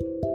Thank you.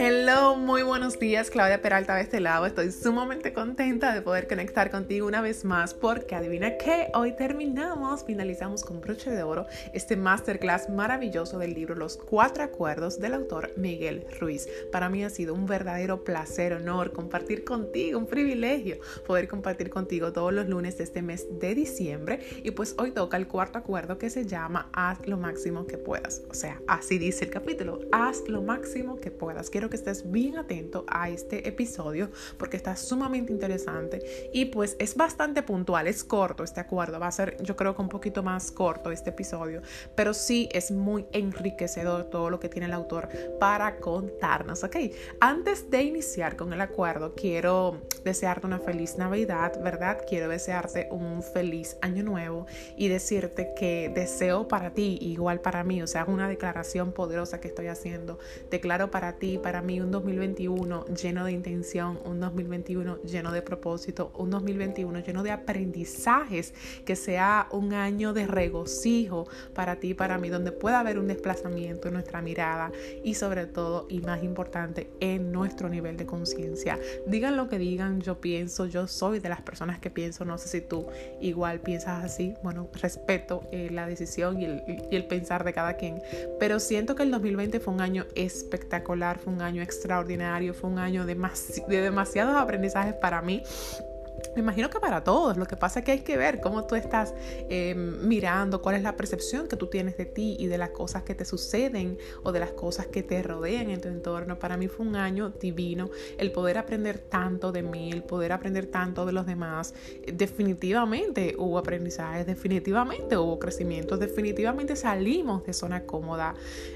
Hello, muy buenos días, Claudia Peralta de este lado. Estoy sumamente contenta de poder conectar contigo una vez más porque adivina qué, hoy terminamos, finalizamos con broche de oro este masterclass maravilloso del libro Los Cuatro Acuerdos del autor Miguel Ruiz. Para mí ha sido un verdadero placer, honor compartir contigo, un privilegio poder compartir contigo todos los lunes de este mes de diciembre y pues hoy toca el cuarto acuerdo que se llama haz lo máximo que puedas. O sea, así dice el capítulo, haz lo máximo que puedas. Quiero que estés bien atento a este episodio porque está sumamente interesante y pues es bastante puntual, es corto este acuerdo, va a ser yo creo que un poquito más corto este episodio, pero sí es muy enriquecedor todo lo que tiene el autor para contarnos, ¿ok? Antes de iniciar con el acuerdo, quiero desearte una feliz Navidad, ¿verdad? Quiero desearte un feliz año nuevo y decirte que deseo para ti, igual para mí, o sea, una declaración poderosa que estoy haciendo. Declaro para ti, para mí, un 2021 lleno de intención, un 2021 lleno de propósito, un 2021 lleno de aprendizajes, que sea un año de regocijo para ti, para mí, donde pueda haber un desplazamiento en nuestra mirada y sobre todo, y más importante, en nuestro nivel de conciencia. Digan lo que digan, yo pienso, yo soy de las personas que pienso, no sé si tú igual piensas así, bueno, respeto eh, la decisión y el, y el pensar de cada quien, pero siento que el 2020 fue un año espectacular, fue un año extraordinario, fue un año de, de demasiados aprendizajes para mí me imagino que para todos. Lo que pasa es que hay que ver cómo tú estás em, mirando, cuál es la percepción que tú tienes de ti y de las cosas que te suceden o de las cosas que te rodean en tu entorno. Para mí fue un año divino el poder aprender tanto de mí, el poder aprender tanto de los demás. Definitivamente hubo aprendizajes, definitivamente hubo crecimiento, definitivamente salimos de zona cómoda.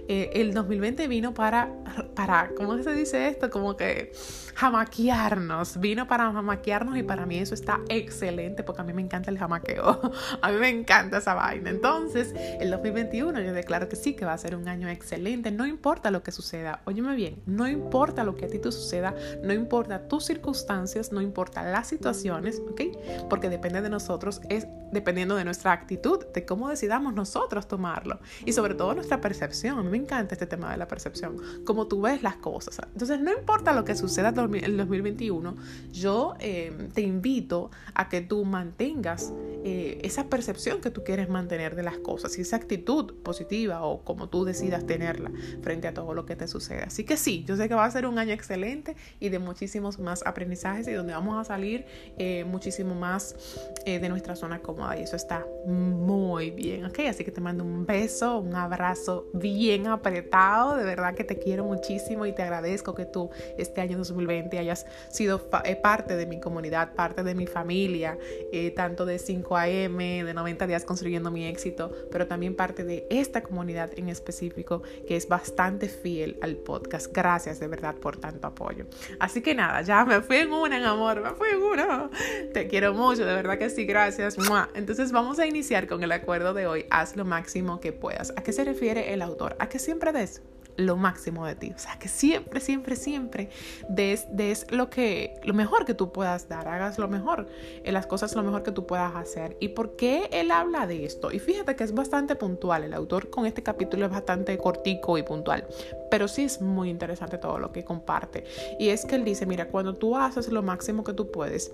Eh, el 2020 vino para, para, ¿cómo se dice esto? Como que jamaquearnos, vino para jamaquearnos y para mí eso está excelente porque a mí me encanta el jamaqueo, a mí me encanta esa vaina. Entonces, el 2021 yo declaro que sí, que va a ser un año excelente, no importa lo que suceda, óyeme bien, no importa lo que a ti te suceda, no importa tus circunstancias, no importa las situaciones, ¿ok? Porque depende de nosotros, es dependiendo de nuestra actitud, de cómo decidamos nosotros tomarlo y sobre todo nuestra percepción. A mí me encanta este tema de la percepción, cómo tú ves las cosas. Entonces, no importa lo que suceda el 2021, yo eh, te invito a que tú mantengas eh, esa percepción que tú quieres mantener de las cosas y esa actitud positiva o como tú decidas tenerla frente a todo lo que te sucede. Así que sí, yo sé que va a ser un año excelente y de muchísimos más aprendizajes y donde vamos a salir eh, muchísimo más de nuestra zona cómoda y eso está muy bien, ¿ok? Así que te mando un beso, un abrazo bien apretado, de verdad que te quiero muchísimo y te agradezco que tú este año 2020 hayas sido eh, parte de mi comunidad, parte de mi familia, eh, tanto de 5am, de 90 días construyendo mi éxito, pero también parte de esta comunidad en específico que es bastante fiel al podcast. Gracias de verdad por tanto apoyo. Así que nada, ya me fui en una, en amor, me fui en una. Te quiero mucho, de verdad que sí, gracias. Entonces vamos a iniciar con el acuerdo de hoy. Haz lo máximo que puedas. ¿A qué se refiere el autor? A que siempre des lo máximo de ti. O sea, que siempre, siempre, siempre des, des, lo, que, lo mejor que tú puedas dar, hagas lo mejor, en las cosas lo mejor que tú puedas hacer. ¿Y por qué él habla de esto? Y fíjate que es bastante puntual, el autor con este capítulo es bastante cortico y puntual, pero sí es muy interesante todo lo que comparte. Y es que él dice, mira, cuando tú haces lo máximo que tú puedes,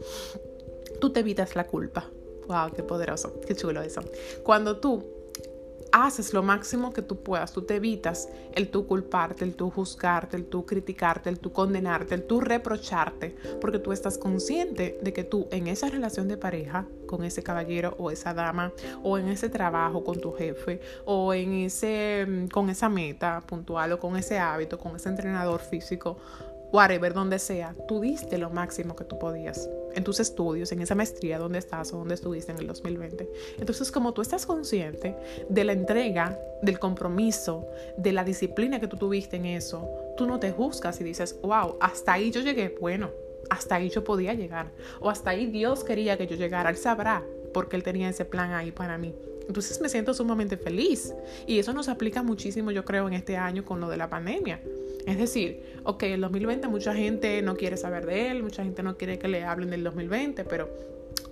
tú te evitas la culpa. Wow, qué poderoso, qué chulo eso. Cuando tú haces lo máximo que tú puedas, tú te evitas el tú culparte, el tú juzgarte, el tú criticarte, el tú condenarte, el tú reprocharte, porque tú estás consciente de que tú en esa relación de pareja con ese caballero o esa dama o en ese trabajo con tu jefe o en ese mm, con esa meta puntual o con ese hábito, con ese entrenador físico whatever, donde sea, tú diste lo máximo que tú podías en tus estudios, en esa maestría donde estás o donde estuviste en el 2020. Entonces, como tú estás consciente de la entrega, del compromiso, de la disciplina que tú tuviste en eso, tú no te juzgas y dices, wow, hasta ahí yo llegué, bueno, hasta ahí yo podía llegar, o hasta ahí Dios quería que yo llegara, Él sabrá porque Él tenía ese plan ahí para mí. Entonces me siento sumamente feliz y eso nos aplica muchísimo, yo creo, en este año con lo de la pandemia es decir, ok, el 2020 mucha gente no quiere saber de él, mucha gente no quiere que le hablen del 2020, pero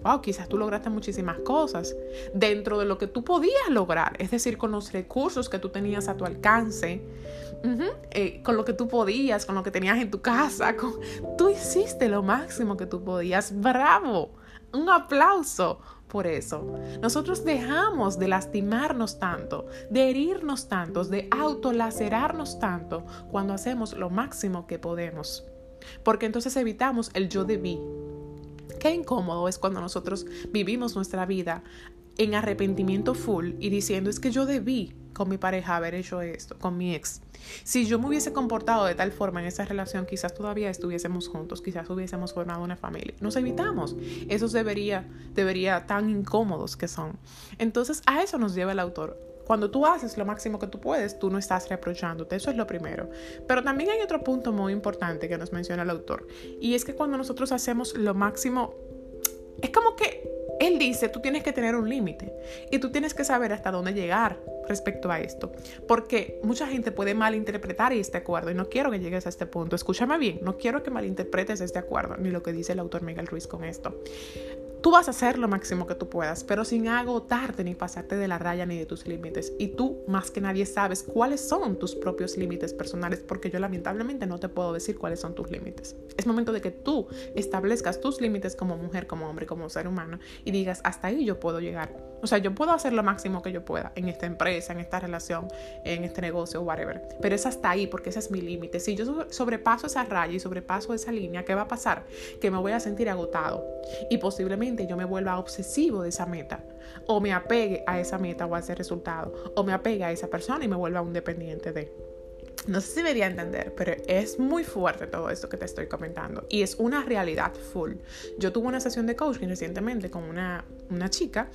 wow, quizás tú lograste muchísimas cosas dentro de lo que tú podías lograr, es decir, con los recursos que tú tenías a tu alcance, eh, con lo que tú podías, con lo que tenías en tu casa, tú hiciste lo máximo que tú podías, bravo, un aplauso por eso. Nosotros dejamos de lastimarnos tanto, de herirnos tanto, de autolacerarnos tanto cuando hacemos lo máximo que podemos. Porque entonces evitamos el yo debí. Qué incómodo es cuando nosotros vivimos nuestra vida en arrepentimiento full y diciendo es que yo debí con mi pareja haber hecho esto, con mi ex. Si yo me hubiese comportado de tal forma en esa relación, quizás todavía estuviésemos juntos, quizás hubiésemos formado una familia. Nos evitamos. Esos debería, debería tan incómodos que son. Entonces, a eso nos lleva el autor. Cuando tú haces lo máximo que tú puedes, tú no estás reprochándote. Eso es lo primero. Pero también hay otro punto muy importante que nos menciona el autor. Y es que cuando nosotros hacemos lo máximo, es como que él dice, tú tienes que tener un límite y tú tienes que saber hasta dónde llegar respecto a esto, porque mucha gente puede malinterpretar este acuerdo y no quiero que llegues a este punto. Escúchame bien, no quiero que malinterpretes este acuerdo ni lo que dice el autor Miguel Ruiz con esto. Tú vas a hacer lo máximo que tú puedas, pero sin agotarte ni pasarte de la raya ni de tus límites. Y tú, más que nadie, sabes cuáles son tus propios límites personales, porque yo lamentablemente no te puedo decir cuáles son tus límites. Es momento de que tú establezcas tus límites como mujer, como hombre, como ser humano y digas, hasta ahí yo puedo llegar. O sea, yo puedo hacer lo máximo que yo pueda en esta empresa, en esta relación, en este negocio, whatever. Pero es hasta ahí porque ese es mi límite. Si yo sobrepaso esa raya y sobrepaso esa línea, ¿qué va a pasar? Que me voy a sentir agotado y posiblemente yo me vuelva obsesivo de esa meta o me apegue a esa meta o a ese resultado o me apegue a esa persona y me vuelva un dependiente de. No sé si me di a entender, pero es muy fuerte todo esto que te estoy comentando y es una realidad full. Yo tuve una sesión de coaching recientemente con una, una chica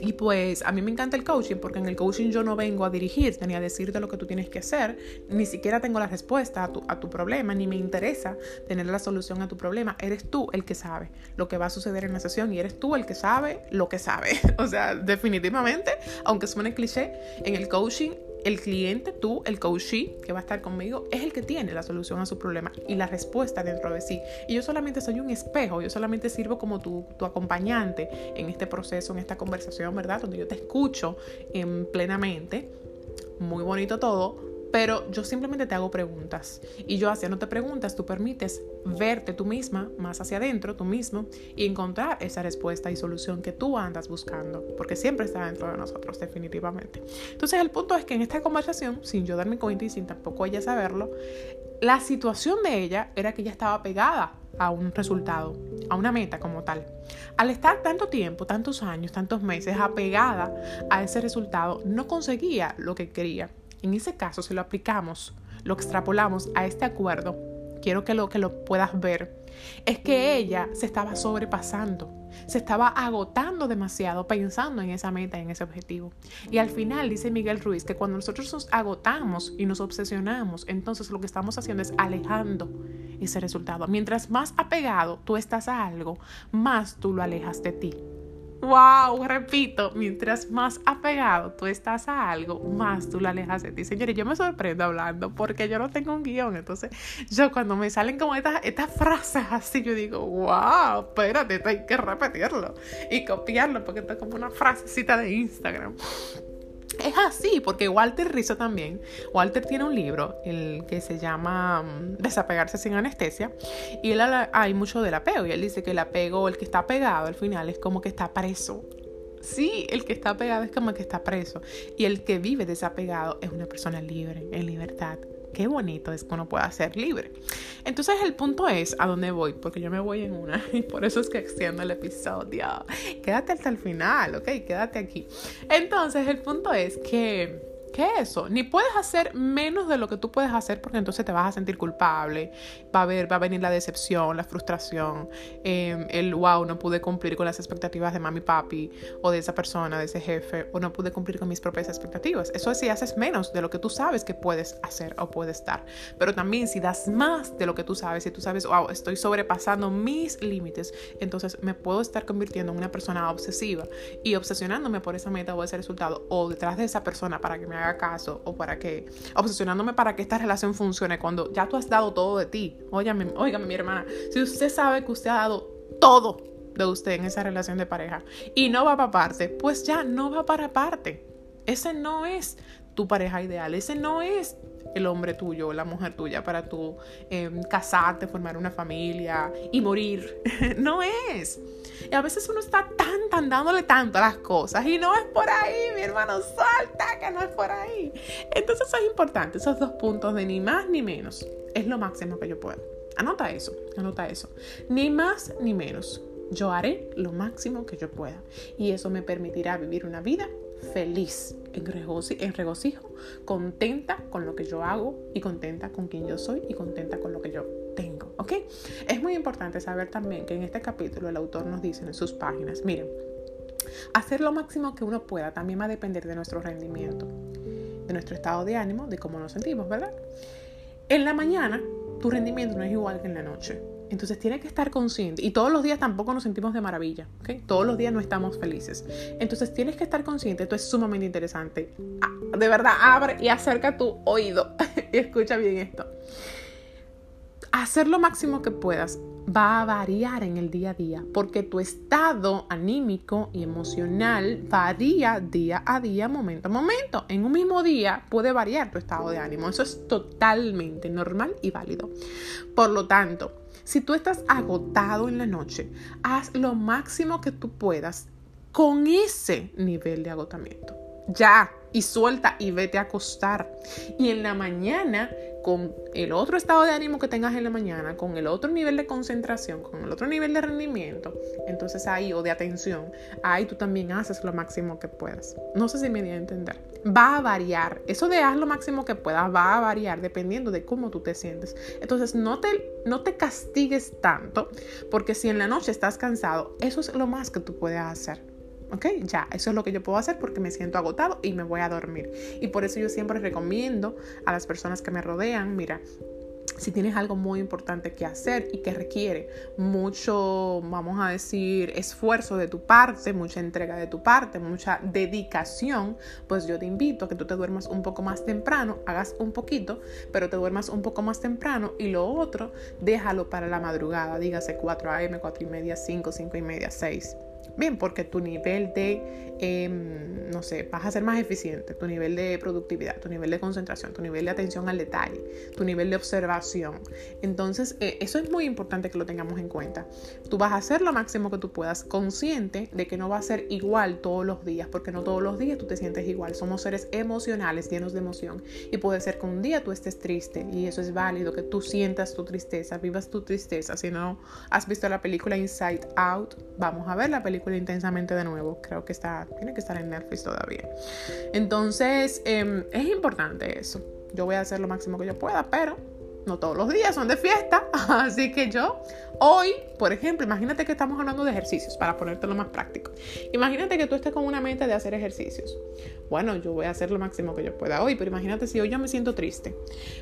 y pues a mí me encanta el coaching porque en el coaching yo no vengo a dirigirte ni a decirte lo que tú tienes que hacer, ni siquiera tengo la respuesta a tu, a tu problema, ni me interesa tener la solución a tu problema. Eres tú el que sabe lo que va a suceder en la sesión y eres tú el que sabe lo que sabe. O sea, definitivamente, aunque suene cliché, en el coaching el cliente, tú, el coachee que va a estar conmigo, es el que tiene la solución a su problema y la respuesta dentro de sí. Y yo solamente soy un espejo, yo solamente sirvo como tu, tu acompañante en este proceso, en esta conversación, ¿verdad? Donde yo te escucho en plenamente. Muy bonito todo, pero yo simplemente te hago preguntas. Y yo haciéndote preguntas, tú permites verte tú misma más hacia adentro, tú mismo, y encontrar esa respuesta y solución que tú andas buscando, porque siempre está dentro de nosotros, definitivamente. Entonces el punto es que en esta conversación, sin yo darme cuenta y sin tampoco ella saberlo, la situación de ella era que ella estaba pegada a un resultado, a una meta como tal. Al estar tanto tiempo, tantos años, tantos meses apegada a ese resultado, no conseguía lo que quería. En ese caso, si lo aplicamos, lo extrapolamos a este acuerdo, quiero que lo, que lo puedas ver, es que ella se estaba sobrepasando, se estaba agotando demasiado pensando en esa meta, en ese objetivo. Y al final dice Miguel Ruiz que cuando nosotros nos agotamos y nos obsesionamos, entonces lo que estamos haciendo es alejando ese resultado. Mientras más apegado tú estás a algo, más tú lo alejas de ti. Wow, repito, mientras más apegado tú estás a algo, más tú lo alejas de ti. Señores, yo me sorprendo hablando porque yo no tengo un guion. Entonces, yo cuando me salen como estas, estas frases así, yo digo, wow, espérate, hay que repetirlo y copiarlo porque esto es como una frasecita de Instagram. Es así, porque Walter Rizzo también, Walter tiene un libro el que se llama mm, Desapegarse sin anestesia y él hay mucho del apego y él dice que el apego, el que está pegado al final es como que está preso. Sí, el que está pegado es como que está preso y el que vive desapegado es una persona libre, en libertad qué bonito es que uno pueda ser libre. Entonces el punto es a dónde voy, porque yo me voy en una y por eso es que extiendo el episodio. Quédate hasta el final, ¿ok? Quédate aquí. Entonces el punto es que ¿Qué es eso? Ni puedes hacer menos de lo que tú puedes hacer porque entonces te vas a sentir culpable. Va a, ver, va a venir la decepción, la frustración, em, el wow, no pude cumplir con las expectativas de mami papi o de esa persona, de ese jefe, o no pude cumplir con mis propias expectativas. Eso es si haces menos de lo que tú sabes que puedes hacer o puedes dar. Pero también si das más de lo que tú sabes, si tú sabes, wow, estoy sobrepasando mis límites, entonces me puedo estar convirtiendo en una persona obsesiva y obsesionándome por esa meta o ese resultado o detrás de esa persona para que me haga caso o para que, obsesionándome para que esta relación funcione cuando ya tú has dado todo de ti. Óigame, óigame mi hermana, si usted sabe que usted ha dado todo de usted en esa relación de pareja y no va para parte, pues ya no va para parte. Ese no es tu pareja ideal, ese no es el hombre tuyo, la mujer tuya para tú em, casarte, formar una familia y morir. no es. Y a veces uno está tan, tan dándole tanto a las cosas y no es por ahí, mi hermano, salta que no es por ahí. Entonces eso es importante, esos dos puntos de ni más ni menos. Es lo máximo que yo puedo. Anota eso, anota eso. Ni más ni menos. Yo haré lo máximo que yo pueda. Y eso me permitirá vivir una vida feliz, en regocijo, contenta con lo que yo hago y contenta con quien yo soy y contenta con lo que yo tengo. ¿Ok? Es muy importante saber también que en este capítulo el autor nos dice en sus páginas, miren, hacer lo máximo que uno pueda también va a depender de nuestro rendimiento, de nuestro estado de ánimo, de cómo nos sentimos, ¿verdad? En la mañana, tu rendimiento no es igual que en la noche. Entonces tienes que estar consciente. Y todos los días tampoco nos sentimos de maravilla. ¿ok? Todos los días no estamos felices. Entonces tienes que estar consciente. Esto es sumamente interesante. Ah, de verdad, abre y acerca tu oído. y escucha bien esto. Hacer lo máximo que puedas va a variar en el día a día porque tu estado anímico y emocional varía día a día, momento a momento. En un mismo día puede variar tu estado de ánimo. Eso es totalmente normal y válido. Por lo tanto, si tú estás agotado en la noche, haz lo máximo que tú puedas con ese nivel de agotamiento. Ya, y suelta y vete a acostar. Y en la mañana, con el otro estado de ánimo que tengas en la mañana, con el otro nivel de concentración, con el otro nivel de rendimiento, entonces ahí, o de atención, ahí tú también haces lo máximo que puedas. No sé si me di a entender. Va a variar. Eso de haz lo máximo que puedas va a variar dependiendo de cómo tú te sientes. Entonces, no te, no te castigues tanto, porque si en la noche estás cansado, eso es lo más que tú puedes hacer. ¿Ok? Ya, eso es lo que yo puedo hacer porque me siento agotado y me voy a dormir. Y por eso yo siempre recomiendo a las personas que me rodean, mira, si tienes algo muy importante que hacer y que requiere mucho, vamos a decir, esfuerzo de tu parte, mucha entrega de tu parte, mucha dedicación, pues yo te invito a que tú te duermas un poco más temprano, hagas un poquito, pero te duermas un poco más temprano y lo otro, déjalo para la madrugada, dígase 4 a.m., 4 y media, 5, 5 y media, 6. Bien, porque tu nivel de, em, no sé, vas a ser más eficiente, tu nivel de productividad, tu nivel de concentración, tu nivel de atención al detalle, tu nivel de observación. Entonces, eh, eso es muy importante que lo tengamos en cuenta. Tú vas a hacer lo máximo que tú puedas, consciente de que no va a ser igual todos los días, porque no todos los días tú te sientes igual. Somos seres emocionales, llenos de emoción. Y puede ser que un día tú estés triste y eso es válido, que tú sientas tu tristeza, vivas tu tristeza. Si no has visto la película Inside Out, vamos a ver la película intensamente de nuevo. Creo que está, tiene que estar en Netflix todavía. Entonces, em, es importante eso. Yo voy a hacer lo máximo que yo pueda, pero no todos los días son de fiesta. Así que yo hoy, por ejemplo, imagínate que estamos hablando de ejercicios, para ponértelo más práctico. Imagínate que tú estés con una mente de hacer ejercicios. Bueno, yo voy a hacer lo máximo que yo pueda hoy, pero imagínate si hoy yo me siento triste.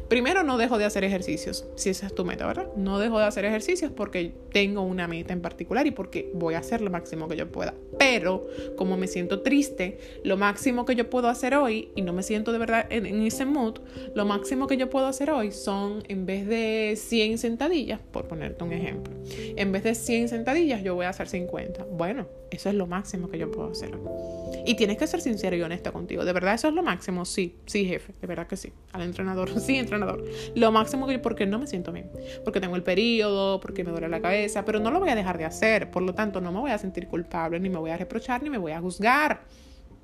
Primero, no dejo de hacer ejercicios, si esa es tu meta, ¿verdad? No dejo de hacer ejercicios porque tengo una meta en particular y porque voy a hacer lo máximo que yo pueda. Pero, como me siento triste, lo máximo que yo puedo hacer hoy, y no me siento de verdad en, ese mood, lo máximo que yo puedo hacer hoy son, en vez de 100 sentadillas, por ponerte un ejemplo, en vez de 100 sentadillas, yo voy a hacer 50. Bueno, eso es lo máximo que yo puedo hacer. Y tienes que ser sincero y honesto contigo. ¿De verdad eso es lo máximo? Sí, sí, jefe. De verdad que sí. Al entrenador, sí, entrenador. Lo máximo que yo, porque no me siento bien. Porque tengo el periodo, porque me duele la cabeza, pero no lo voy a dejar de hacer. Por lo tanto, no me voy a sentir culpable, ni me voy a reprochar, ni me voy a juzgar.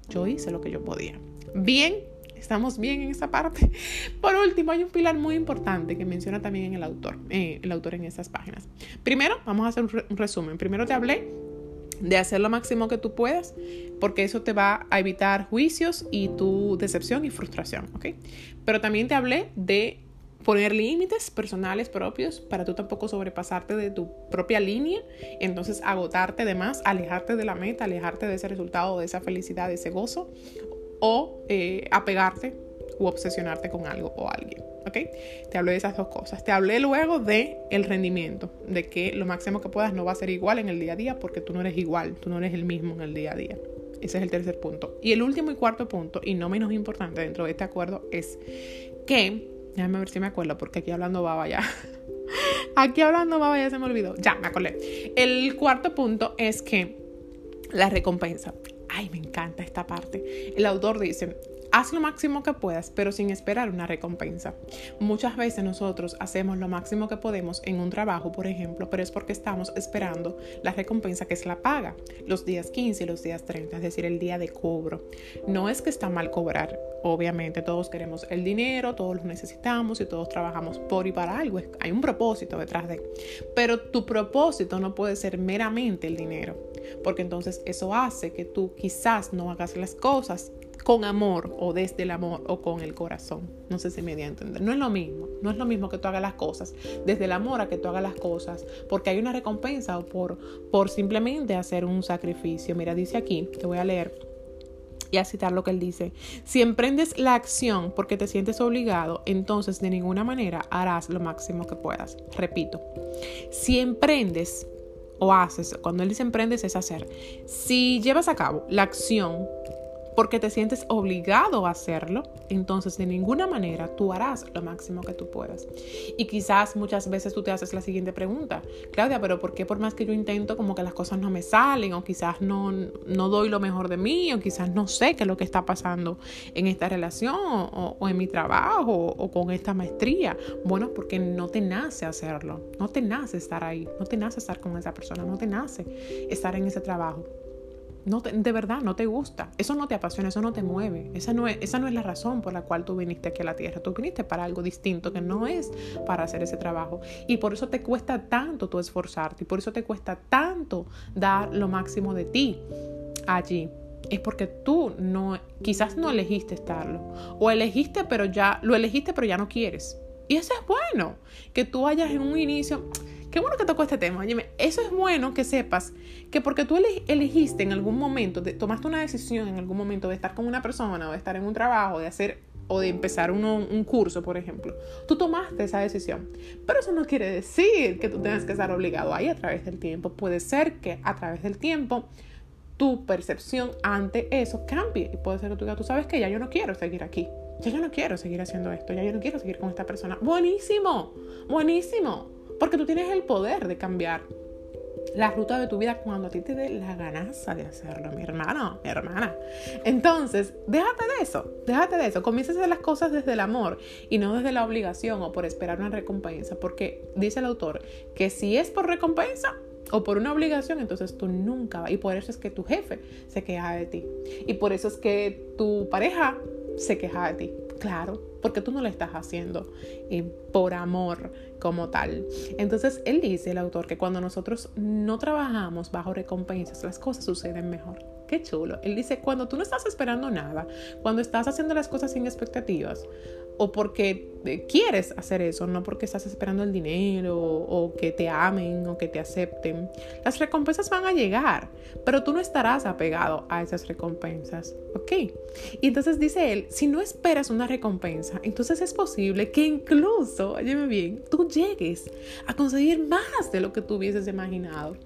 Yo hice lo que yo podía. Bien, estamos bien en esa parte. Por último, hay un pilar muy importante que menciona también el autor, eh, el autor en estas páginas. Primero, vamos a hacer un resumen. Primero te hablé de hacer lo máximo que tú puedas, porque eso te va a evitar juicios y tu decepción y frustración, ¿ok? Pero también te hablé de poner límites personales propios para tú tampoco sobrepasarte de tu propia línea, entonces agotarte de más, alejarte de la meta, alejarte de ese resultado, de esa felicidad, de ese gozo, o eh, apegarte u obsesionarte con algo o alguien. ¿Ok? Te hablé de esas dos cosas. Te hablé luego de el rendimiento, de que lo máximo que puedas no va a ser igual en el día a día porque tú no eres igual, tú no eres el mismo en el día a día. Ese es el tercer punto. Y el último y cuarto punto, y no menos importante dentro de este acuerdo, es que, déjame ver si me acuerdo porque aquí hablando baba ya. Aquí hablando, baba, ya se me olvidó. Ya, me acordé. El cuarto punto es que la recompensa. Ay, me encanta esta parte. El autor dice, Haz lo máximo que puedas, pero sin esperar una recompensa. Muchas veces nosotros hacemos lo máximo que podemos en un trabajo, por ejemplo, pero es porque estamos esperando la recompensa que es la paga, los días 15 y los días 30, es decir, el día de cobro. No es que está mal cobrar, obviamente todos queremos el dinero, todos lo necesitamos y todos trabajamos por y para algo. Hay un propósito detrás de. Pero tu propósito no puede ser meramente el dinero, porque entonces eso hace que tú quizás no hagas las cosas con amor o desde el amor o con el corazón. No sé si me di a entender. No es lo mismo. No es lo mismo que tú hagas las cosas desde el amor a que tú hagas las cosas porque hay una recompensa o por, por simplemente hacer un sacrificio. Mira, dice aquí, te voy a leer y a citar lo que él dice. Si emprendes la acción porque te sientes obligado, entonces de ninguna manera harás lo máximo que puedas. Repito, si emprendes o haces, cuando él dice emprendes es hacer, si llevas a cabo la acción porque te sientes obligado a hacerlo, entonces de ninguna manera tú harás lo máximo que tú puedas. Y quizás muchas veces tú te haces la siguiente pregunta, Claudia, pero ¿por qué por más que yo intento como que las cosas no me salen o quizás no, no doy lo mejor de mí o quizás no sé qué es lo que está pasando en esta relación o, o en mi trabajo o con esta maestría? Bueno, porque no te nace hacerlo, no te nace estar ahí, no te nace estar con esa persona, no te nace estar en ese trabajo no de verdad no te gusta, eso no te apasiona, eso no te mueve, esa no, es, esa no es la razón por la cual tú viniste aquí a la tierra, tú viniste para algo distinto que no es para hacer ese trabajo. Y por eso te cuesta tanto tú esforzarte y por eso te cuesta tanto dar lo máximo de ti allí. Es porque tú no, quizás no elegiste estarlo. O elegiste pero ya, lo elegiste pero ya no quieres. Y eso es bueno, que tú hayas en un inicio, Qué bueno que tocó este tema. Oye, eso es bueno que sepas que porque tú elegiste en algún momento, tomaste una decisión en algún momento de estar con una persona o de estar en un trabajo, de hacer o de empezar un curso, por ejemplo. Tú tomaste esa decisión. Pero eso no quiere decir que tú tengas que estar obligado ahí a través del tiempo. Puede ser que a través del tiempo tu percepción ante eso cambie. Y puede ser que tú digas, tú sabes que ya yo no quiero seguir aquí. Ya yo no quiero seguir haciendo esto. Ya yo no quiero seguir con esta persona. Buenísimo. Buenísimo. Porque tú tienes el poder de cambiar la ruta de tu vida cuando a ti te dé la ganaza de hacerlo, mi hermano, mi hermana. Entonces, déjate de eso, déjate de eso. Comienza a hacer las cosas desde el amor y no desde la obligación o por esperar una recompensa. Porque dice el autor que si es por recompensa, o por una obligación, entonces tú nunca vas. Y por eso es que tu jefe se queja de ti. Y por eso es que tu pareja se queja de ti. Claro, porque tú no lo estás haciendo eh, por amor como tal. Entonces, él dice, el autor, que cuando nosotros no trabajamos bajo recompensas, las cosas suceden mejor. Qué chulo. Él dice, cuando tú no estás esperando nada, cuando estás haciendo las cosas sin expectativas, o porque eh, quieres hacer eso, no porque estás esperando el dinero o que te amen o que te acepten. Las recompensas van a llegar, pero tú no estarás apegado a esas recompensas, ¿ok? Y entonces dice él, si no esperas una recompensa, entonces es posible que incluso, óyeme bien, tú llegues a conseguir más de lo que tú hubieses imaginado.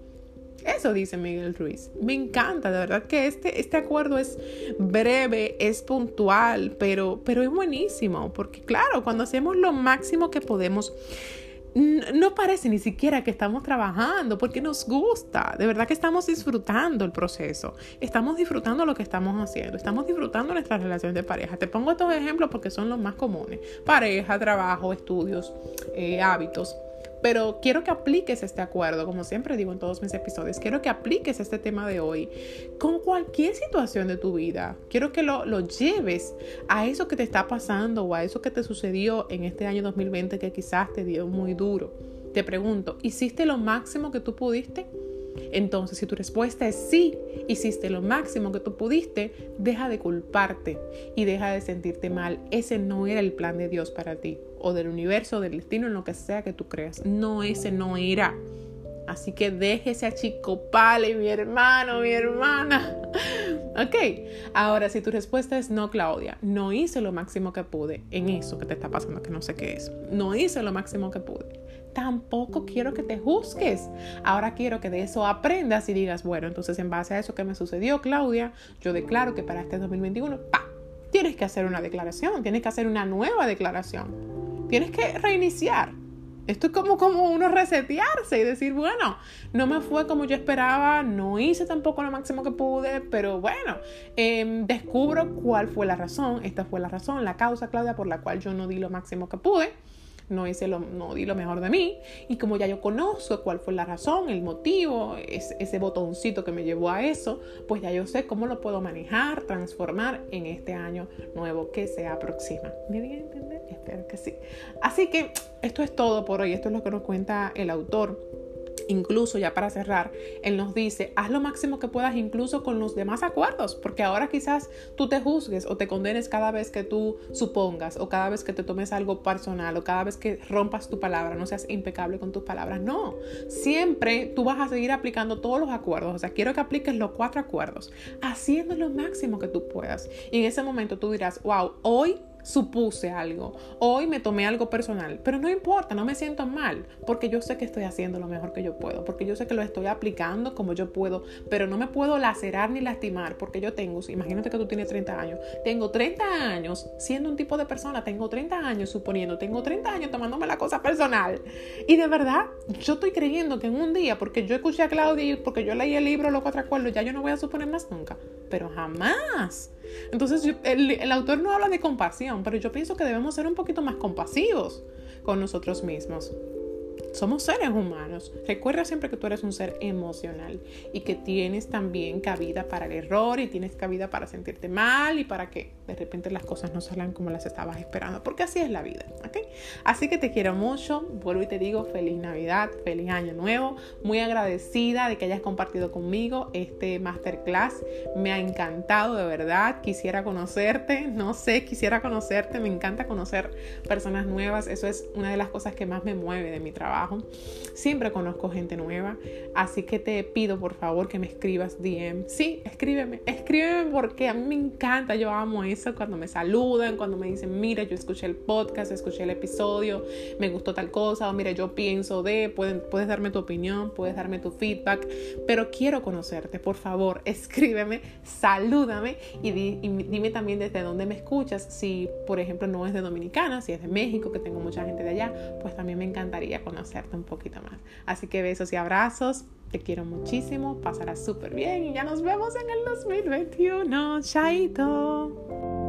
Eso dice Miguel Ruiz. Me encanta, de verdad que este, este acuerdo es breve, es puntual, pero, pero es buenísimo, porque claro, cuando hacemos lo máximo que podemos, no parece ni siquiera que estamos trabajando porque nos gusta, de verdad que estamos disfrutando el proceso, estamos disfrutando lo que estamos haciendo, estamos disfrutando nuestras relaciones de pareja. Te pongo estos ejemplos porque son los más comunes, pareja, trabajo, estudios, eh, hábitos. Pero quiero que apliques este acuerdo, como siempre digo en todos mis episodios, quiero que apliques este tema de hoy con cualquier situación de tu vida. Quiero que lo, lo lleves a eso que te está pasando o a eso que te sucedió en este año 2020 que quizás te dio muy duro. Te pregunto, ¿hiciste lo máximo que tú pudiste? Entonces, si tu respuesta es sí, hiciste lo máximo que tú pudiste, deja de culparte y deja de sentirte mal. Ese no era el plan de Dios para ti, o del universo, del destino, en lo que sea que tú creas. No, ese no era. Así que déjese a chico pale, mi hermano, mi hermana. ok, ahora si tu respuesta es no, Claudia, no hice lo máximo que pude en eso que te está pasando, que no sé qué es. No hice lo máximo que pude tampoco quiero que te juzgues. Ahora quiero que de eso aprendas y digas, bueno, entonces en base a eso que me sucedió, Claudia, yo declaro que para este 2021, pa, tienes que hacer una declaración, tienes que hacer una nueva declaración. Tienes que reiniciar. Esto es como, como uno resetearse y decir, bueno, no me fue como yo esperaba, no hice tampoco lo máximo que pude, pero bueno, em, descubro cuál fue la razón, esta fue la razón, la causa, Claudia, por la cual yo no di lo máximo que pude no hice lo, no di lo mejor de mí. Y como ya yo conozco cuál fue la razón, el motivo, ese botoncito que me llevó a eso, pues ya yo sé cómo lo puedo manejar, transformar en este año nuevo que se aproxima. ¿Me di a entender? Espero que sí. Así que esto es todo por hoy. Esto es lo que nos cuenta el autor Incluso ya para cerrar, Él nos dice, haz lo máximo que puedas incluso con los demás acuerdos, porque ahora quizás tú te juzgues o te condenes cada vez que tú supongas o cada vez que te tomes algo personal o cada vez que rompas tu palabra, no seas impecable con tus palabras. No, siempre tú vas a seguir aplicando todos los acuerdos. O sea, quiero que apliques los cuatro acuerdos, haciendo lo máximo que tú puedas. Y en ese momento tú dirás, wow, hoy supuse algo, hoy me tomé algo personal, pero no importa, no me siento mal, porque yo sé que estoy haciendo lo mejor que yo puedo, porque yo sé que lo estoy aplicando como yo puedo, pero no me puedo lacerar ni lastimar, porque yo tengo, imagínate que tú tienes 30 años, tengo 30 años siendo un tipo de persona, tengo 30 años suponiendo, tengo 30 años tomándome la cosa personal, y de verdad, yo estoy creyendo que en un día, porque yo escuché a Claudia y porque yo leí el libro, lo cuatro acuerdos, ya yo no voy a suponer más nunca, pero jamás. Entonces, el, el autor no habla de compasión, pero yo pienso que debemos ser un poquito más compasivos con nosotros mismos. Somos seres humanos. Recuerda siempre que tú eres un ser emocional y que tienes también cabida para el error y tienes cabida para sentirte mal y para que de repente las cosas no salgan como las estabas esperando, porque así es la vida. ¿ok? Así que te quiero mucho. Vuelvo y te digo feliz Navidad, feliz Año Nuevo. Muy agradecida de que hayas compartido conmigo este masterclass. Me ha encantado, de verdad. Quisiera conocerte, no sé, quisiera conocerte. Me encanta conocer personas nuevas. Eso es una de las cosas que más me mueve de mi trabajo Siempre conozco gente nueva, así que te pido por favor que me escribas DM. Sí, escríbeme, escríbeme porque a mí me encanta, yo amo eso cuando me saludan, cuando me dicen, mira, yo escuché el podcast, escuché el episodio, me gustó tal cosa, o mira, yo pienso de, pueden, puedes darme tu opinión, puedes darme tu feedback, pero quiero conocerte, por favor, escríbeme, salúdame y, y dime también desde dónde me escuchas, si por ejemplo no es de Dominicana, si es de México, que tengo mucha gente de allá, pues también me encantaría conocer un poquito más. Así que besos y abrazos. Te quiero muchísimo. Pasará súper bien y ya nos vemos en el 2021. Chaito.